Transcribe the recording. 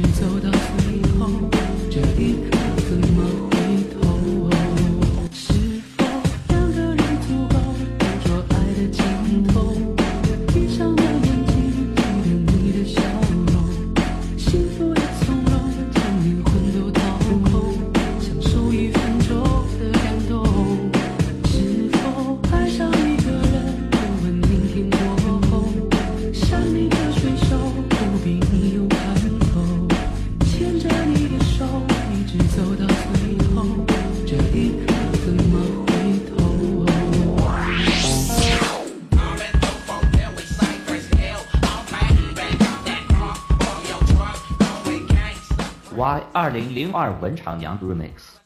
一走到最后，这一刻怎么回头？是否两个人足够，捕捉爱的尽头？闭上了眼睛，记得你的笑容。幸福的从容，将灵魂都掏空，享受一分钟的感动。是否爱上一个人，不问明天过后，山你的水求。Y 二零零二文场娘 Remix。